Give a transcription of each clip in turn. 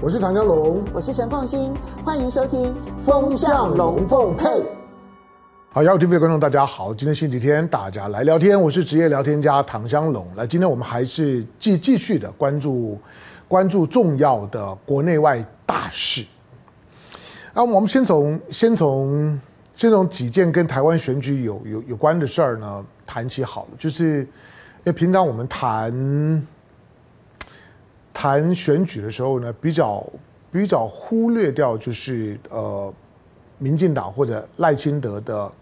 我是唐江龙，我是陈凤欣，欢迎收听《风向龙凤配》。好，YouTube 的观众大家好，今天星期天，大家来聊天，我是职业聊天家唐香龙。来，今天我们还是继继续的关注关注重要的国内外大事。那我们先从先从先从几件跟台湾选举有有有关的事儿呢谈起好了，就是因为平常我们谈。谈选举的时候呢，比较比较忽略掉就是呃，民进党或者赖清德的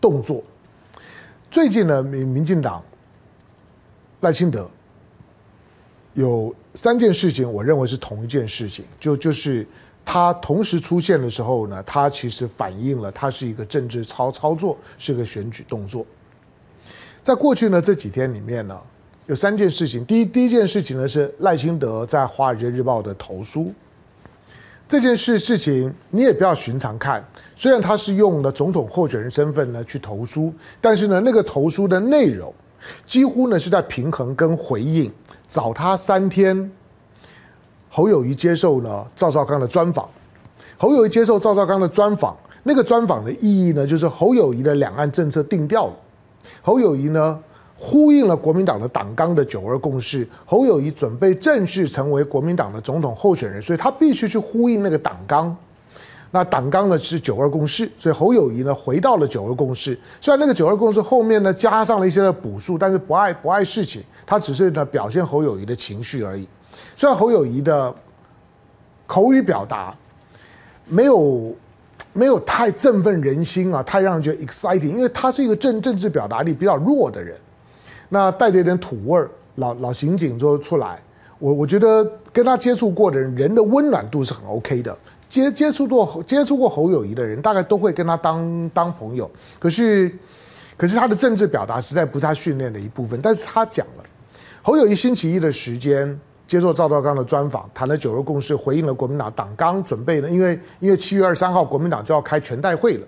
动作。最近呢，民民进党赖清德有三件事情，我认为是同一件事情，就就是他同时出现的时候呢，他其实反映了他是一个政治操操作，是个选举动作。在过去呢这几天里面呢。有三件事情，第一第一件事情呢是赖清德在《华尔街日报》的投书。这件事事情你也不要寻常看，虽然他是用了总统候选人身份呢去投书，但是呢那个投书的内容几乎呢是在平衡跟回应。早他三天，侯友谊接受了赵少康的专访，侯友谊接受赵少康的专访，那个专访的意义呢就是侯友谊的两岸政策定调了，侯友谊呢。呼应了国民党的党纲的九二共识，侯友宜准备正式成为国民党的总统候选人，所以他必须去呼应那个党纲。那党纲呢是九二共识，所以侯友宜呢回到了九二共识。虽然那个九二共识后面呢加上了一些的补述，但是不碍不碍事情，他只是呢表现侯友宜的情绪而已。虽然侯友宜的口语表达没有没有太振奋人心啊，太让人觉得 exciting，因为他是一个政政治表达力比较弱的人。那带着一点土味儿，老老刑警就出来。我我觉得跟他接触过的人，人的温暖度是很 OK 的。接接触过接触过侯友宜的人，大概都会跟他当当朋友。可是，可是他的政治表达实在不是他训练的一部分。但是他讲了，侯友宜星期一的时间接受赵少康的专访，谈了九二共识，回应了国民党党纲，准备呢，因为因为七月二十三号国民党就要开全代会了。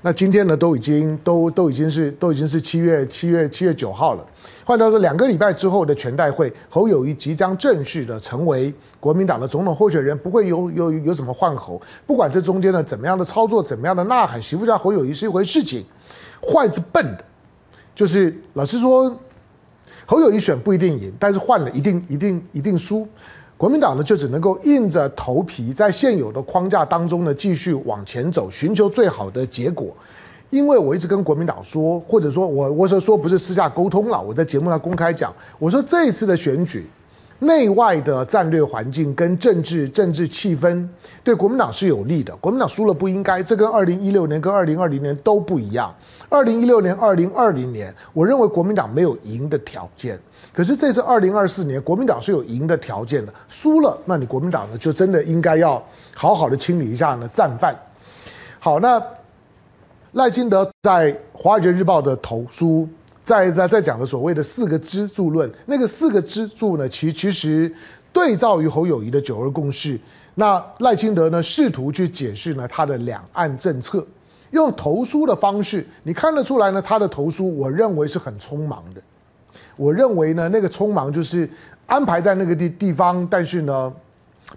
那今天呢，都已经都都已经是都已经是七月七月七月九号了。换句话说，两个礼拜之后的全代会，侯友谊即将正式的成为国民党的总统候选人，不会有有有什么换候。不管这中间的怎么样的操作，怎么样的呐喊，喜不喜欢侯友谊是一回事情。换是笨的，就是老实说，侯友谊选不一定赢，但是换了一定一定一定输。国民党呢，就只能够硬着头皮在现有的框架当中呢，继续往前走，寻求最好的结果。因为我一直跟国民党说，或者说我我说说不是私下沟通了，我在节目上公开讲，我说这一次的选举。内外的战略环境跟政治政治气氛对国民党是有利的。国民党输了不应该，这跟二零一六年跟二零二零年都不一样。二零一六年、二零二零年，我认为国民党没有赢的条件。可是这次二零二四年，国民党是有赢的条件的。输了，那你国民党呢，就真的应该要好好的清理一下呢战犯。好，那赖清德在《华尔街日报》的投书。在在在讲的所谓的四个支柱论，那个四个支柱呢，其其实对照于侯友谊的九二共识。那赖清德呢，试图去解释呢他的两岸政策，用投书的方式，你看得出来呢，他的投书我认为是很匆忙的。我认为呢，那个匆忙就是安排在那个地地方，但是呢，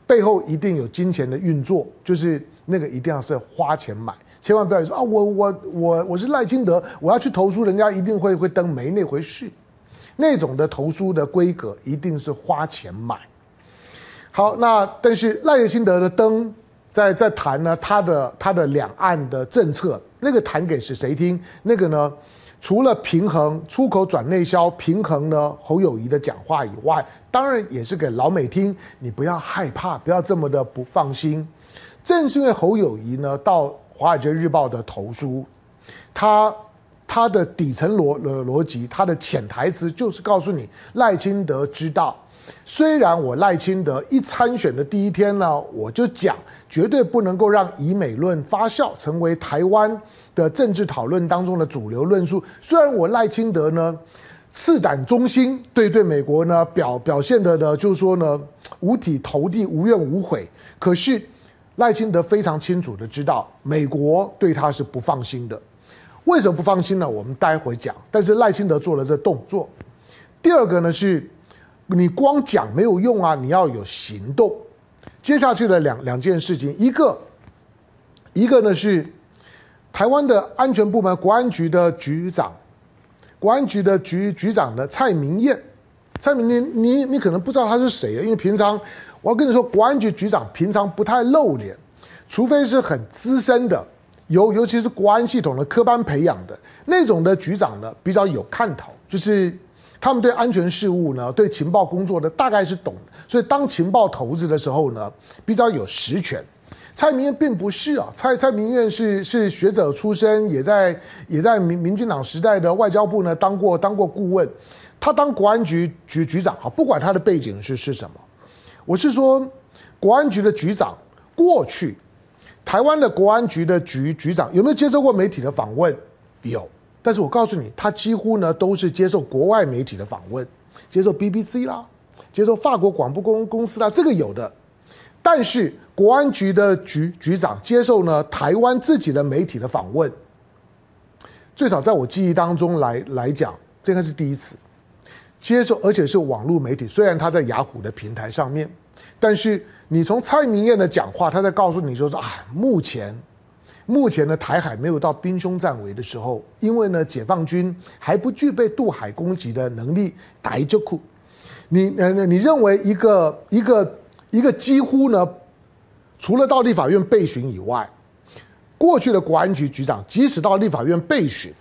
背后一定有金钱的运作，就是那个一定要是花钱买。千万不要说啊！我我我我是赖清德，我要去投诉，人家一定会会登，没那回事。那种的投诉的规格一定是花钱买。好，那但是赖清德的登在在谈呢，他的他的两岸的政策，那个谈给是谁听？那个呢，除了平衡出口转内销，平衡呢侯友宜的讲话以外，当然也是给老美听。你不要害怕，不要这么的不放心。正是因为侯友宜呢到。《华尔街日报》的投书，他他的底层逻逻辑，他的潜台词就是告诉你，赖清德知道，虽然我赖清德一参选的第一天呢，我就讲绝对不能够让以美论发酵，成为台湾的政治讨论当中的主流论述。虽然我赖清德呢，赤胆忠心，对对美国呢表表现的呢，就是说呢，五体投地，无怨无悔，可是。赖清德非常清楚的知道，美国对他是不放心的。为什么不放心呢？我们待会讲。但是赖清德做了这动作。第二个呢是，你光讲没有用啊，你要有行动。接下去的两两件事情，一个一个呢是台湾的安全部门国安局的局长，国安局的局局长的蔡明彦，蔡明彦，你你可能不知道他是谁啊，因为平常我要跟你说，国安局局长平常不太露脸，除非是很资深的，尤尤其是国安系统的科班培养的那种的局长呢，比较有看头，就是。他们对安全事务呢，对情报工作的大概是懂，所以当情报头子的时候呢，比较有实权。蔡明彦并不是啊，蔡蔡明彦是是学者出身，也在也在民民进党时代的外交部呢当过当过顾问。他当国安局局局长啊，不管他的背景是是什么，我是说国安局的局长过去，台湾的国安局的局局长有没有接受过媒体的访问？有。但是我告诉你，他几乎呢都是接受国外媒体的访问，接受 BBC 啦，接受法国广播公公司啦，这个有的。但是国安局的局局长接受呢台湾自己的媒体的访问，最少在我记忆当中来来讲，这个是第一次接受，而且是网络媒体。虽然他在雅虎的平台上面，但是你从蔡明燕的讲话，他在告诉你说说啊，目前。目前的，台海没有到兵凶战危的时候，因为呢，解放军还不具备渡海攻击的能力。打一就哭，你呃，你认为一个一个一个几乎呢，除了到立法院备询以外，过去的国安局局长即使到立法院备询，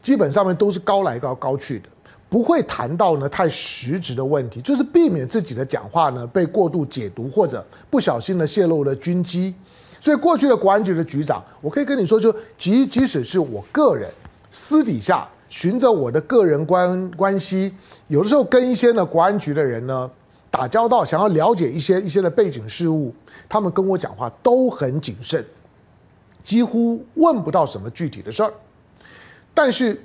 基本上面都是高来高高去的，不会谈到呢太实质的问题，就是避免自己的讲话呢被过度解读或者不小心的泄露了军机。所以过去的国安局的局长，我可以跟你说，就即即使是我个人私底下循着我的个人关关系，有的时候跟一些呢国安局的人呢打交道，想要了解一些一些的背景事务，他们跟我讲话都很谨慎，几乎问不到什么具体的事儿。但是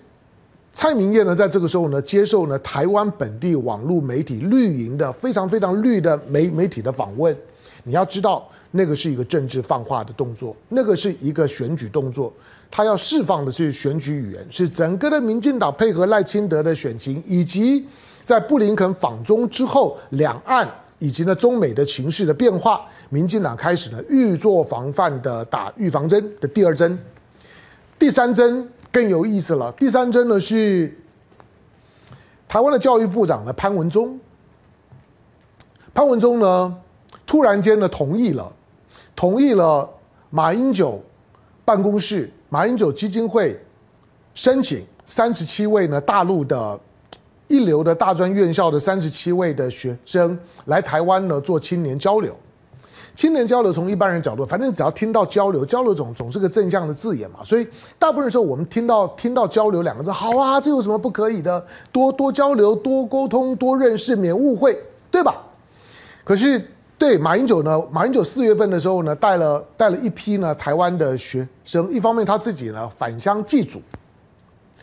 蔡明彦呢，在这个时候呢，接受呢台湾本地网络媒体绿营的非常非常绿的媒媒体的访问，你要知道。那个是一个政治放话的动作，那个是一个选举动作，他要释放的是选举语言，是整个的民进党配合赖清德的选情，以及在布林肯访中之后，两岸以及呢中美的情势的变化，民进党开始呢预做防范的打预防针的第二针，第三针更有意思了，第三针呢是台湾的教育部长呢潘文忠，潘文忠呢突然间呢同意了。同意了马英九办公室、马英九基金会申请三十七位呢大陆的一流的大专院校的三十七位的学生来台湾呢做青年交流。青年交流从一般人角度，反正只要听到交流，交流总总是个正向的字眼嘛，所以大部分时候我们听到听到交流两个字，好啊，这有什么不可以的？多多交流、多沟通、多认识，免误会，对吧？可是。对马英九呢，马英九四月份的时候呢，带了带了一批呢台湾的学生，一方面他自己呢返乡祭祖、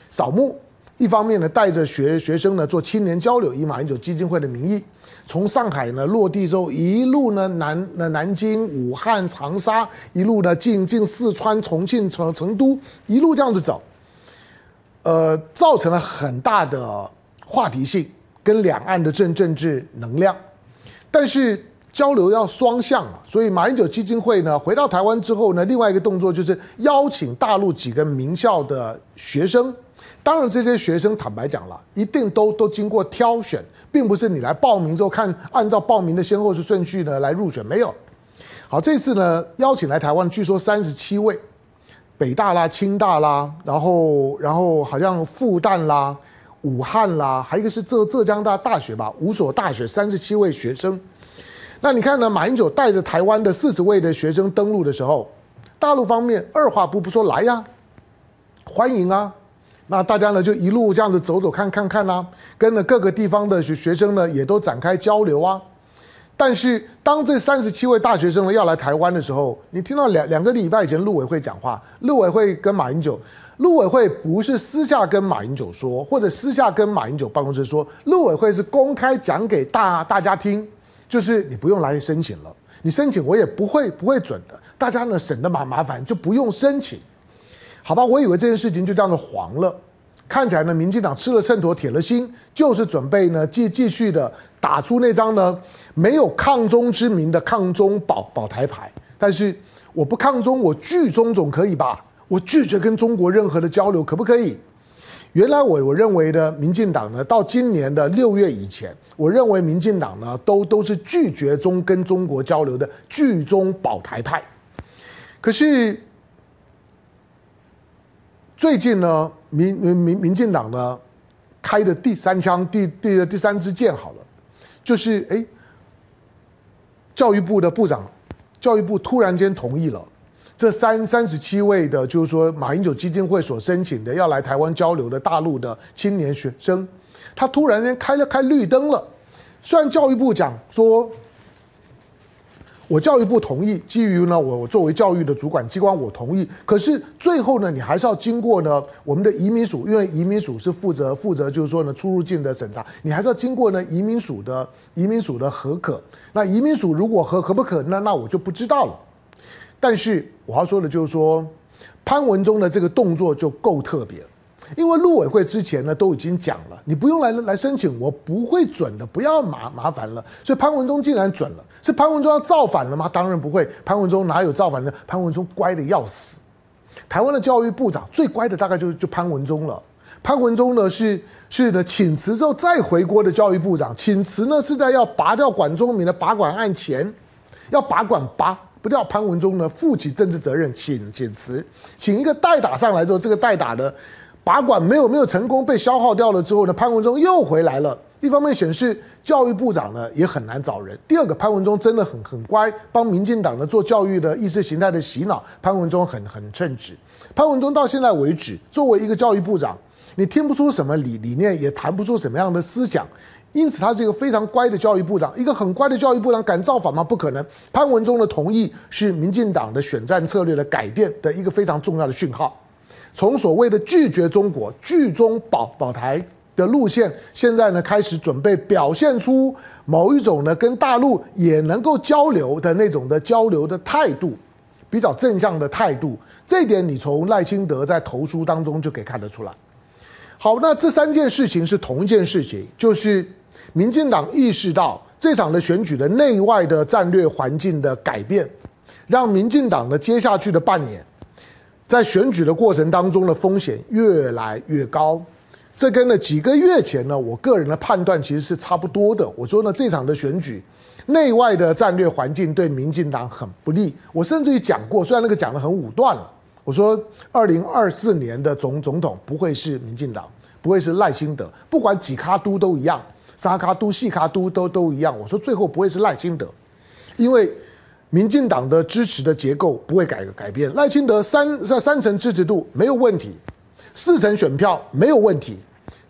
扫墓，一方面呢带着学学生呢做青年交流，以马英九基金会的名义，从上海呢落地之后，一路呢南呢南京、武汉、长沙，一路呢进进四川、重庆、成成都，一路这样子走，呃，造成了很大的话题性跟两岸的政政治能量，但是。交流要双向啊，所以马英九基金会呢回到台湾之后呢，另外一个动作就是邀请大陆几个名校的学生。当然，这些学生坦白讲了，一定都都经过挑选，并不是你来报名之后看按照报名的先后是顺序呢来入选，没有。好，这次呢邀请来台湾，据说三十七位，北大啦、清大啦，然后然后好像复旦啦、武汉啦，还一个是浙浙江大大学吧，五所大学三十七位学生。那你看呢？马英九带着台湾的四十位的学生登陆的时候，大陆方面二话不不说来呀，欢迎啊！那大家呢就一路这样子走走看看看啦、跟了各个地方的学学生呢也都展开交流啊。但是当这三十七位大学生呢要来台湾的时候，你听到两两个礼拜以前陆委会讲话，陆委会跟马英九，陆委会不是私下跟马英九说，或者私下跟马英九办公室说，陆委会是公开讲给大大家听。就是你不用来申请了，你申请我也不会不会准的，大家呢省得麻麻烦，就不用申请，好吧？我以为这件事情就这样子黄了，看起来呢，民进党吃了秤砣铁了心，就是准备呢继继续的打出那张呢没有抗中之名的抗中保保台牌。但是我不抗中，我拒中总可以吧？我拒绝跟中国任何的交流，可不可以？原来我我认为的民进党呢，到今年的六月以前，我认为民进党呢都都是拒绝中跟中国交流的拒中保台派。可是最近呢，民民民民进党呢开的第三枪第第第三支箭好了，就是哎，教育部的部长，教育部突然间同意了。这三三十七位的，就是说马英九基金会所申请的要来台湾交流的大陆的青年学生，他突然间开了开绿灯了。虽然教育部讲说，我教育部同意，基于呢我我作为教育的主管机关我同意，可是最后呢你还是要经过呢我们的移民署，因为移民署是负责负责就是说呢出入境的审查，你还是要经过呢移民署的移民署的核可。那移民署如果核可不可，那那我就不知道了。但是我要说的就是说，潘文忠的这个动作就够特别，因为陆委会之前呢都已经讲了，你不用来来申请，我不会准的，不要麻麻烦了。所以潘文忠竟然准了，是潘文忠要造反了吗？当然不会，潘文忠哪有造反的？潘文忠乖的要死。台湾的教育部长最乖的大概就是就潘文忠了。潘文忠呢是是呢请辞之后再回国的教育部长，请辞呢是在要拔掉管中闵的拔管案前，要拔管拔。不掉潘文忠呢负起政治责任，请请辞，请一个代打上来之后，这个代打的拔管没有没有成功，被消耗掉了之后呢，潘文忠又回来了。一方面显示教育部长呢也很难找人，第二个潘文忠真的很很乖，帮民进党呢做教育的意识形态的洗脑，潘文忠很很称职。潘文忠到现在为止，作为一个教育部长，你听不出什么理理念，也谈不出什么样的思想。因此，他是一个非常乖的教育部长。一个很乖的教育部长敢造反吗？不可能。潘文忠的同意是民进党的选战策略的改变的一个非常重要的讯号。从所谓的拒绝中国、拒中保保台的路线，现在呢开始准备表现出某一种呢跟大陆也能够交流的那种的交流的态度，比较正向的态度。这点你从赖清德在投书当中就可以看得出来。好，那这三件事情是同一件事情，就是。民进党意识到这场的选举的内外的战略环境的改变，让民进党的接下去的半年，在选举的过程当中的风险越来越高。这跟呢几个月前呢，我个人的判断其实是差不多的。我说呢，这场的选举内外的战略环境对民进党很不利。我甚至于讲过，虽然那个讲得很武断了，我说二零二四年的总总统不会是民进党，不会是赖清德，不管几咖都都一样。三卡都、细卡都都都一样。我说最后不会是赖清德，因为民进党的支持的结构不会改改变。赖清德三在三成支持度没有问题，四成选票没有问题，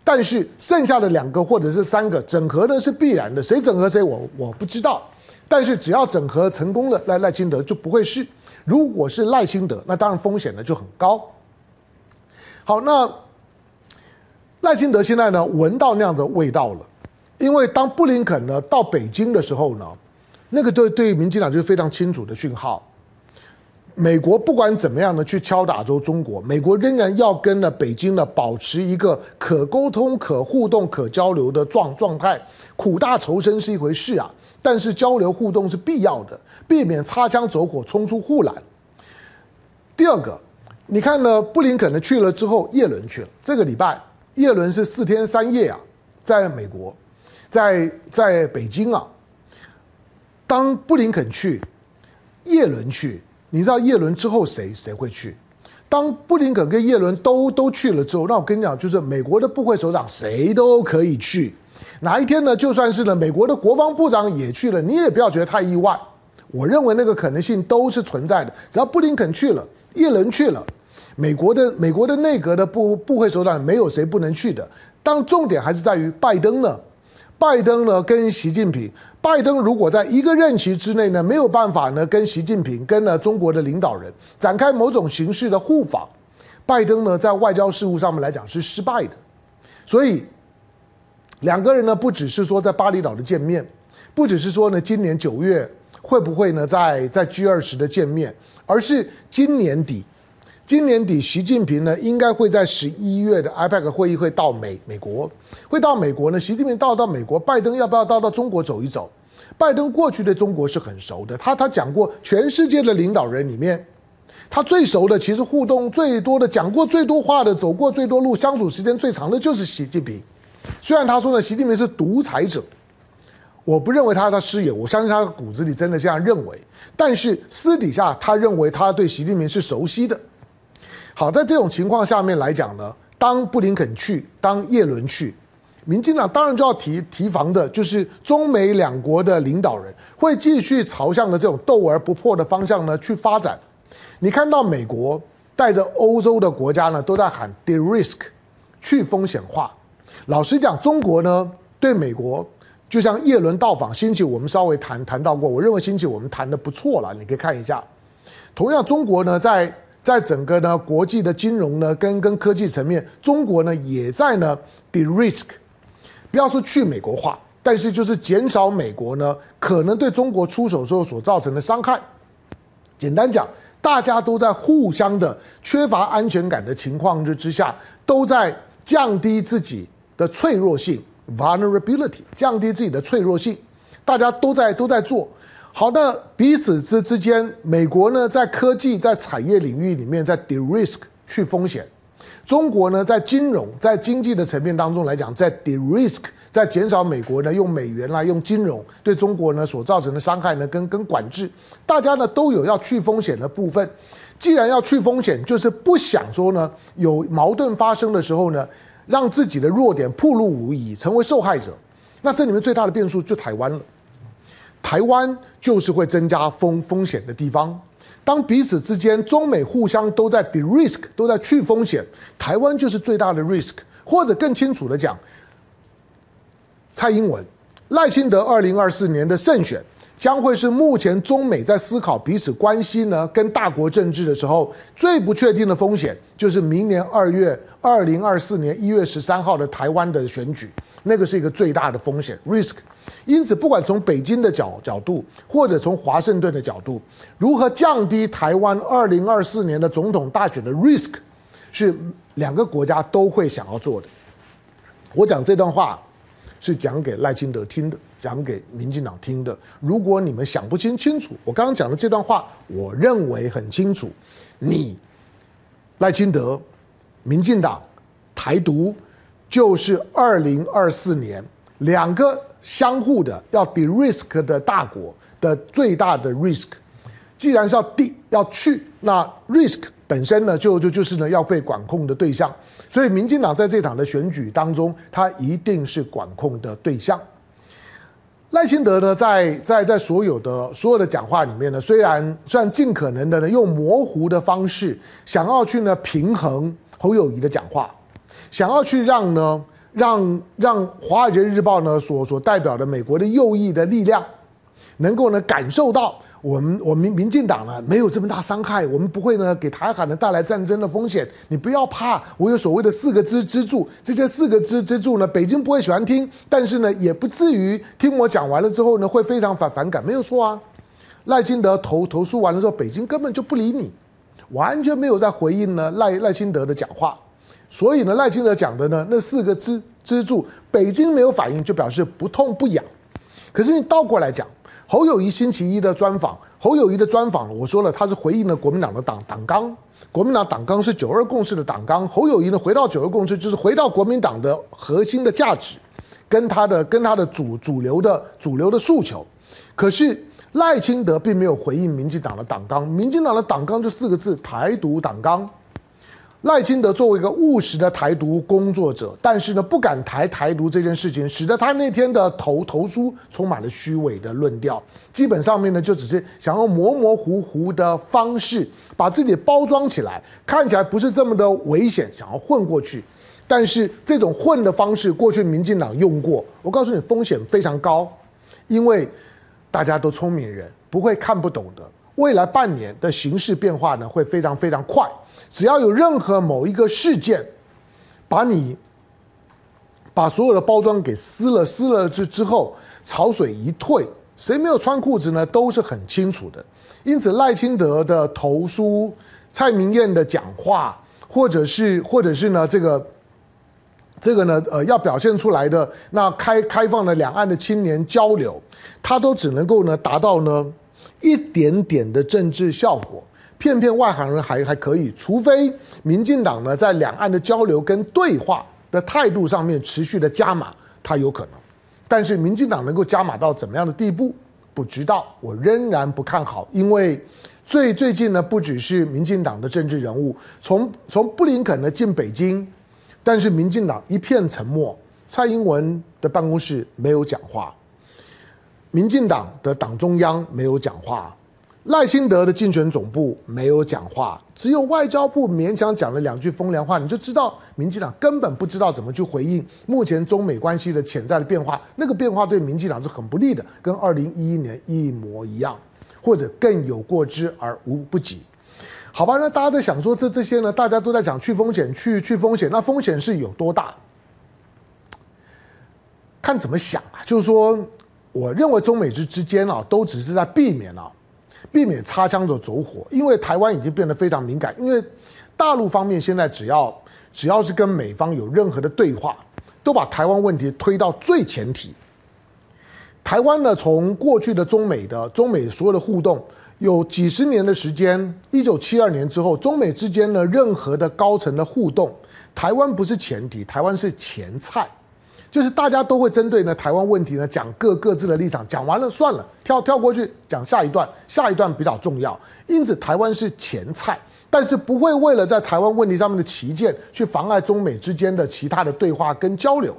但是剩下的两个或者是三个整合呢是必然的。谁整合谁我我不知道，但是只要整合成功了，赖赖清德就不会是。如果是赖清德，那当然风险呢就很高。好，那赖清德现在呢闻到那样的味道了。因为当布林肯呢到北京的时候呢，那个对对民进党就是非常清楚的讯号。美国不管怎么样的去敲打着中国，美国仍然要跟呢北京呢保持一个可沟通、可互动、可交流的状状态。苦大仇深是一回事啊，但是交流互动是必要的，避免擦枪走火、冲出护栏。第二个，你看呢，布林肯呢去了之后，叶伦去了。这个礼拜，叶伦是四天三夜啊，在美国。在在北京啊，当布林肯去，叶伦去，你知道叶伦之后谁谁会去？当布林肯跟叶伦都都去了之后，那我跟你讲，就是美国的部会首长谁都可以去。哪一天呢？就算是呢，美国的国防部长也去了，你也不要觉得太意外。我认为那个可能性都是存在的。只要布林肯去了，叶伦去了，美国的美国的内阁的部部会首长没有谁不能去的。当重点还是在于拜登呢。拜登呢跟习近平，拜登如果在一个任期之内呢没有办法呢跟习近平跟呢中国的领导人展开某种形式的互访，拜登呢在外交事务上面来讲是失败的，所以两个人呢不只是说在巴厘岛的见面，不只是说呢今年九月会不会呢在在 G 二十的见面，而是今年底今年底习近平呢应该会在十一月的 IPEC 会议会到美美国，会到美国呢。习近平到到美国，拜登要不要到到中国走一走？拜登过去对中国是很熟的，他他讲过，全世界的领导人里面，他最熟的，其实互动最多的，讲过最多话的，走过最多路，相处时间最长的就是习近平。虽然他说呢，习近平是独裁者，我不认为他的师爷，我相信他骨子里真的这样认为。但是私底下，他认为他对习近平是熟悉的。好，在这种情况下面来讲呢，当布林肯去，当叶伦去。民进党当然就要提提防的，就是中美两国的领导人会继续朝向的这种斗而不破的方向呢去发展。你看到美国带着欧洲的国家呢都在喊 de-risk 去风险化。老实讲，中国呢对美国就像叶伦到访，星期我们稍微谈谈到过，我认为星期我们谈得不错了，你可以看一下。同样，中国呢在在整个呢国际的金融呢跟跟科技层面，中国呢也在呢 de-risk。不要说去美国化，但是就是减少美国呢可能对中国出手时候所造成的伤害。简单讲，大家都在互相的缺乏安全感的情况之之下，都在降低自己的脆弱性 （vulnerability），降低自己的脆弱性。大家都在都在做好，那彼此之之间，美国呢在科技在产业领域里面在 de-risk 去风险。中国呢，在金融、在经济的层面当中来讲，在 de-risk，在减少美国呢用美元来用金融对中国呢所造成的伤害呢跟跟管制，大家呢都有要去风险的部分。既然要去风险，就是不想说呢有矛盾发生的时候呢，让自己的弱点暴露无遗，成为受害者。那这里面最大的变数就台湾了，台湾就是会增加风风险的地方。当彼此之间，中美互相都在 de-risk，都在去风险，台湾就是最大的 risk。或者更清楚的讲，蔡英文、赖清德二零二四年的胜选，将会是目前中美在思考彼此关系呢，跟大国政治的时候最不确定的风险，就是明年二月二零二四年一月十三号的台湾的选举，那个是一个最大的风险 risk。因此，不管从北京的角角度，或者从华盛顿的角度，如何降低台湾二零二四年的总统大选的 risk，是两个国家都会想要做的。我讲这段话是讲给赖清德听的，讲给民进党听的。如果你们想不清清楚，我刚刚讲的这段话，我认为很清楚。你赖清德、民进党、台独，就是二零二四年两个。相互的要 de-risk 的大国的最大的 risk，既然是要 d 要去，那 risk 本身呢就就就是呢要被管控的对象，所以民进党在这场的选举当中，它一定是管控的对象。赖清德呢在在在所有的所有的讲话里面呢，虽然虽然尽可能的呢用模糊的方式，想要去呢平衡侯友宜的讲话，想要去让呢。让让《华尔街日报》呢所所代表的美国的右翼的力量，能够呢感受到我们我们民进党呢没有这么大伤害，我们不会呢给台海呢带来战争的风险。你不要怕，我有所谓的四个支支柱，这些四个支支柱呢，北京不会喜欢听，但是呢也不至于听我讲完了之后呢会非常反反感，没有错啊。赖清德投投诉完了之后，北京根本就不理你，完全没有在回应呢赖赖清德的讲话。所以呢，赖清德讲的呢，那四个支支柱，北京没有反应，就表示不痛不痒。可是你倒过来讲，侯友谊星期一的专访，侯友谊的专访，我说了，他是回应了国民党的党党纲，国民党党纲是九二共识的党纲，侯友谊呢回到九二共识，就是回到国民党的核心的价值，跟他的跟他的主主流的主流的诉求。可是赖清德并没有回应民进党的党纲，民进党的党纲就四个字：台独党纲。赖清德作为一个务实的台独工作者，但是呢，不敢台台独这件事情，使得他那天的投投书充满了虚伪的论调。基本上面呢，就只是想用模模糊糊的方式把自己包装起来，看起来不是这么的危险，想要混过去。但是这种混的方式，过去民进党用过，我告诉你，风险非常高，因为大家都聪明人，不会看不懂的。未来半年的形势变化呢，会非常非常快。只要有任何某一个事件，把你把所有的包装给撕了，撕了之之后，潮水一退，谁没有穿裤子呢？都是很清楚的。因此，赖清德的投书、蔡明彦的讲话，或者是或者是呢这个这个呢呃要表现出来的那开开放的两岸的青年交流，他都只能够呢达到呢一点点的政治效果。骗骗外行人还还可以，除非民进党呢在两岸的交流跟对话的态度上面持续的加码，他有可能。但是民进党能够加码到怎么样的地步，不知道。我仍然不看好，因为最最近呢，不只是民进党的政治人物，从从布林肯呢进北京，但是民进党一片沉默，蔡英文的办公室没有讲话，民进党的党中央没有讲话。赖清德的竞选总部没有讲话，只有外交部勉强讲了两句风凉话，你就知道民进党根本不知道怎么去回应目前中美关系的潜在的变化。那个变化对民进党是很不利的，跟二零一一年一模一样，或者更有过之而无不及。好吧，那大家在想说这这些呢？大家都在讲去风险，去去风险，那风险是有多大？看怎么想啊？就是说，我认为中美之之间啊，都只是在避免啊。避免擦枪走走火，因为台湾已经变得非常敏感。因为大陆方面现在只要只要是跟美方有任何的对话，都把台湾问题推到最前提。台湾呢，从过去的中美的中美所有的互动，有几十年的时间。一九七二年之后，中美之间的，任何的高层的互动，台湾不是前提，台湾是前菜。就是大家都会针对呢台湾问题呢讲各各自的立场，讲完了算了，跳跳过去讲下一段，下一段比较重要。因此台湾是前菜，但是不会为了在台湾问题上面的旗舰去妨碍中美之间的其他的对话跟交流。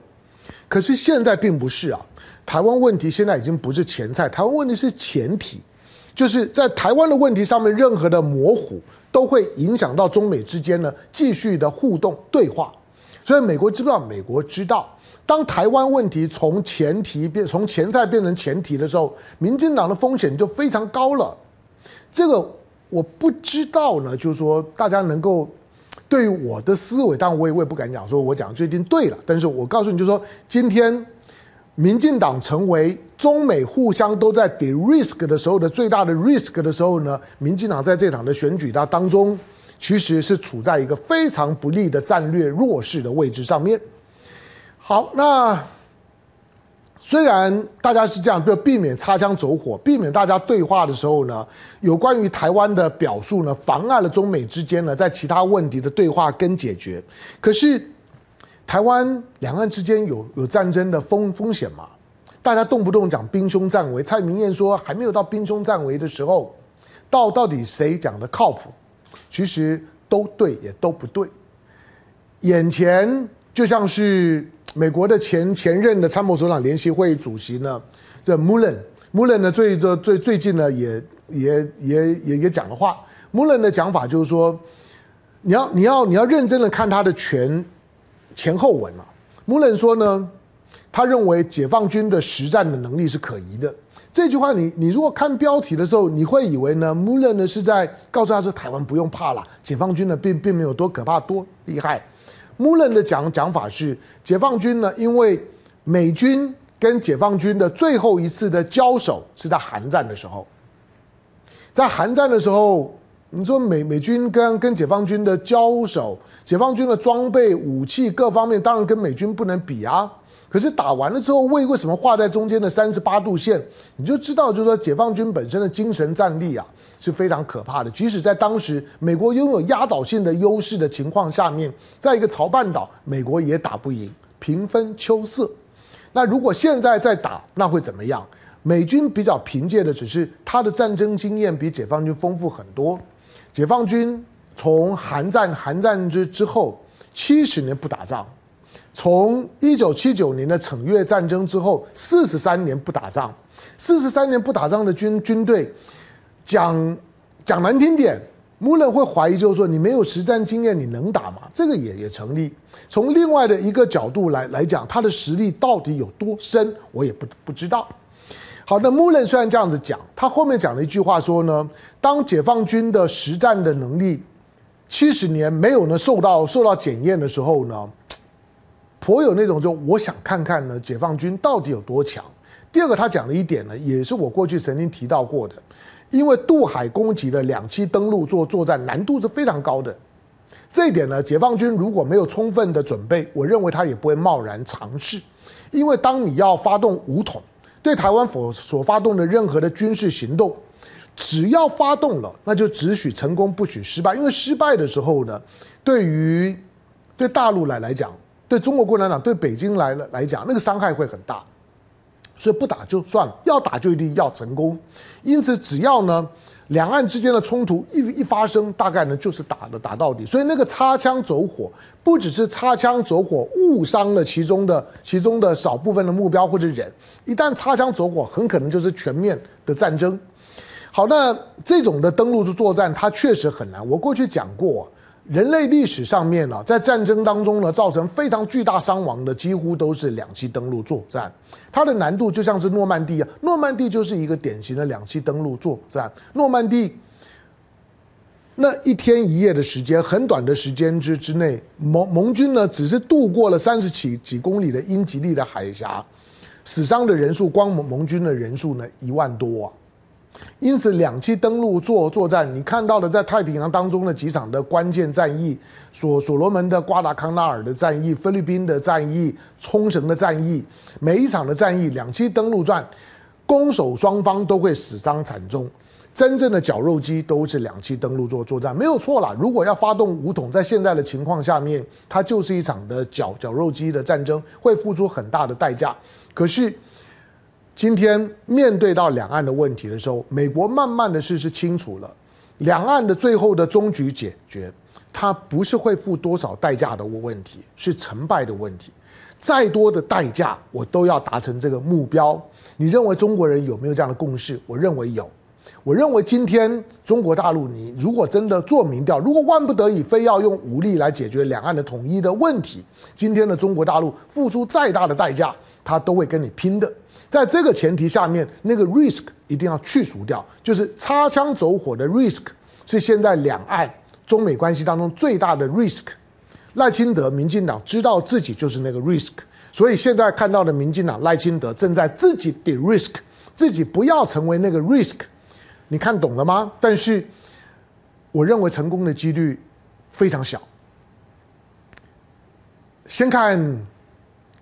可是现在并不是啊，台湾问题现在已经不是前菜，台湾问题是前提，就是在台湾的问题上面任何的模糊都会影响到中美之间呢继续的互动对话。所以美国知不知道？美国知道。当台湾问题从前提变从前菜变成前提的时候，民进党的风险就非常高了。这个我不知道呢，就是说大家能够对于我的思维，当然我也我也不敢讲说我讲最近对了，但是我告诉你，就是说今天民进党成为中美互相都在给 risk 的时候的最大的 risk 的时候呢，民进党在这场的选举它当中，其实是处在一个非常不利的战略弱势的位置上面。好，那虽然大家是这样，就避免擦枪走火，避免大家对话的时候呢，有关于台湾的表述呢，妨碍了中美之间呢在其他问题的对话跟解决。可是，台湾两岸之间有有战争的风风险吗？大家动不动讲兵凶战危，蔡明燕说还没有到兵凶战危的时候，到到底谁讲的靠谱？其实都对也都不对。眼前就像是。美国的前前任的参谋首长联席会议主席呢，这穆伦穆伦呢最最最最近呢也也也也也讲了话。穆伦的讲法就是说，你要你要你要认真的看他的全前后文啊。穆伦说呢，他认为解放军的实战的能力是可疑的。这句话你你如果看标题的时候，你会以为呢穆伦呢是在告诉他说台湾不用怕了，解放军呢并并没有多可怕多厉害。穆伦的讲讲法是，解放军呢，因为美军跟解放军的最后一次的交手是在韩战的时候，在韩战的时候，你说美美军跟跟解放军的交手，解放军的装备、武器各方面当然跟美军不能比啊。可是打完了之后，为为什么画在中间的三十八度线，你就知道，就是说解放军本身的精神战力啊是非常可怕的。即使在当时美国拥有压倒性的优势的情况下面，在一个朝半岛，美国也打不赢，平分秋色。那如果现在再打，那会怎么样？美军比较凭借的只是他的战争经验比解放军丰富很多。解放军从韩战韩战之之后七十年不打仗。从一九七九年的惩越战争之后，四十三年不打仗，四十三年不打仗的军军队，讲讲难听点，穆勒会怀疑，就是说你没有实战经验，你能打吗？这个也也成立。从另外的一个角度来来讲，他的实力到底有多深，我也不不知道。好，那穆勒虽然这样子讲，他后面讲了一句话说呢，当解放军的实战的能力七十年没有呢受到受到检验的时候呢，颇有那种，就我想看看呢，解放军到底有多强？第二个，他讲的一点呢，也是我过去曾经提到过的，因为渡海攻击的两栖登陆作作战难度是非常高的。这一点呢，解放军如果没有充分的准备，我认为他也不会贸然尝试。因为当你要发动武统，对台湾所所发动的任何的军事行动，只要发动了，那就只许成功，不许失败。因为失败的时候呢，对于对大陆来来讲，对中国共产党、对北京来来讲，那个伤害会很大。所以不打就算了，要打就一定要成功。因此，只要呢。两岸之间的冲突一一发生，大概呢就是打的打到底。所以那个擦枪走火，不只是擦枪走火误伤了其中的其中的少部分的目标或者人，一旦擦枪走火，很可能就是全面的战争。好，那这种的登陆作战，它确实很难。我过去讲过。人类历史上面呢，在战争当中呢，造成非常巨大伤亡的，几乎都是两栖登陆作战。它的难度就像是诺曼底啊，诺曼底就是一个典型的两栖登陆作战。诺曼底那一天一夜的时间，很短的时间之之内，盟盟军呢，只是渡过了三十几几公里的英吉利的海峡，死伤的人数，光盟盟军的人数呢，一万多啊。因此，两栖登陆作作战，你看到的在太平洋当中的几场的关键战役，所所罗门的瓜达康纳尔的战役、菲律宾的战役、冲绳的战役，每一场的战役，两栖登陆战，攻守双方都会死伤惨重，真正的绞肉机都是两栖登陆作作战，没有错啦。如果要发动武统，在现在的情况下面，它就是一场的绞绞肉机的战争，会付出很大的代价。可是。今天面对到两岸的问题的时候，美国慢慢的是是清楚了，两岸的最后的终局解决，它不是会付多少代价的问题，是成败的问题。再多的代价，我都要达成这个目标。你认为中国人有没有这样的共识？我认为有。我认为今天中国大陆，你如果真的做民调，如果万不得已非要用武力来解决两岸的统一的问题，今天的中国大陆付出再大的代价，他都会跟你拼的。在这个前提下面，那个 risk 一定要去除掉，就是擦枪走火的 risk 是现在两岸中美关系当中最大的 risk。赖清德、民进党知道自己就是那个 risk，所以现在看到的民进党赖清德正在自己 de-risk，自己不要成为那个 risk。你看懂了吗？但是我认为成功的几率非常小。先看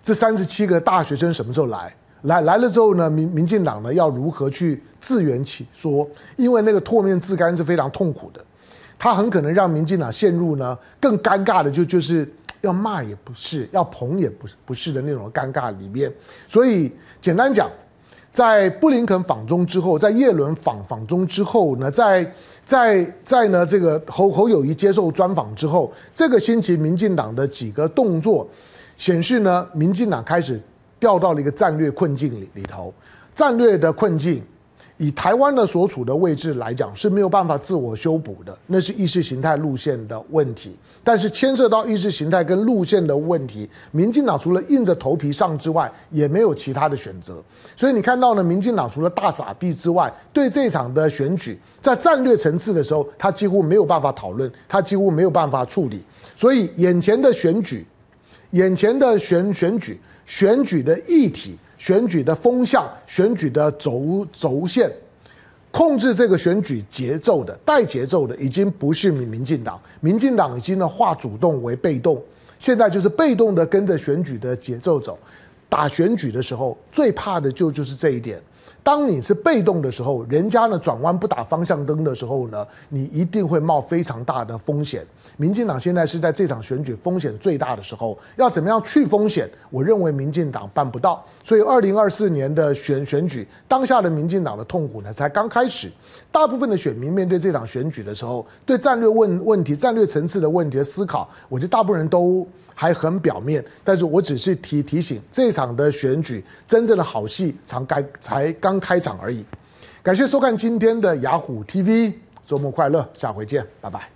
这三十七个大学生什么时候来？来来了之后呢，民民进党呢要如何去自圆其说？因为那个唾面自干是非常痛苦的，他很可能让民进党陷入呢更尴尬的就就是要骂也不是，要捧也不不是的那种尴尬里面。所以简单讲，在布林肯访中之后，在叶伦访访中之后呢，在在在呢这个侯侯友宜接受专访之后，这个星期民进党的几个动作显示呢，民进党开始。掉到了一个战略困境里里头，战略的困境，以台湾的所处的位置来讲是没有办法自我修补的，那是意识形态路线的问题。但是牵涉到意识形态跟路线的问题，民进党除了硬着头皮上之外，也没有其他的选择。所以你看到呢，民进党除了大傻逼之外，对这场的选举，在战略层次的时候，他几乎没有办法讨论，他几乎没有办法处理。所以眼前的选举，眼前的选选举。选举的议题、选举的风向、选举的轴轴线，控制这个选举节奏的、带节奏的，已经不是民民进党，民进党已经呢化主动为被动，现在就是被动的跟着选举的节奏走。打选举的时候，最怕的就就是这一点。当你是被动的时候，人家呢转弯不打方向灯的时候呢，你一定会冒非常大的风险。民进党现在是在这场选举风险最大的时候，要怎么样去风险？我认为民进党办不到。所以，二零二四年的选选举，当下的民进党的痛苦呢才刚开始。大部分的选民面对这场选举的时候，对战略问问题、战略层次的问题的思考，我觉得大部分人都还很表面。但是我只是提提醒，这场的选举真正的好戏才该才刚。开场而已，感谢收看今天的雅虎 TV，周末快乐，下回见，拜拜。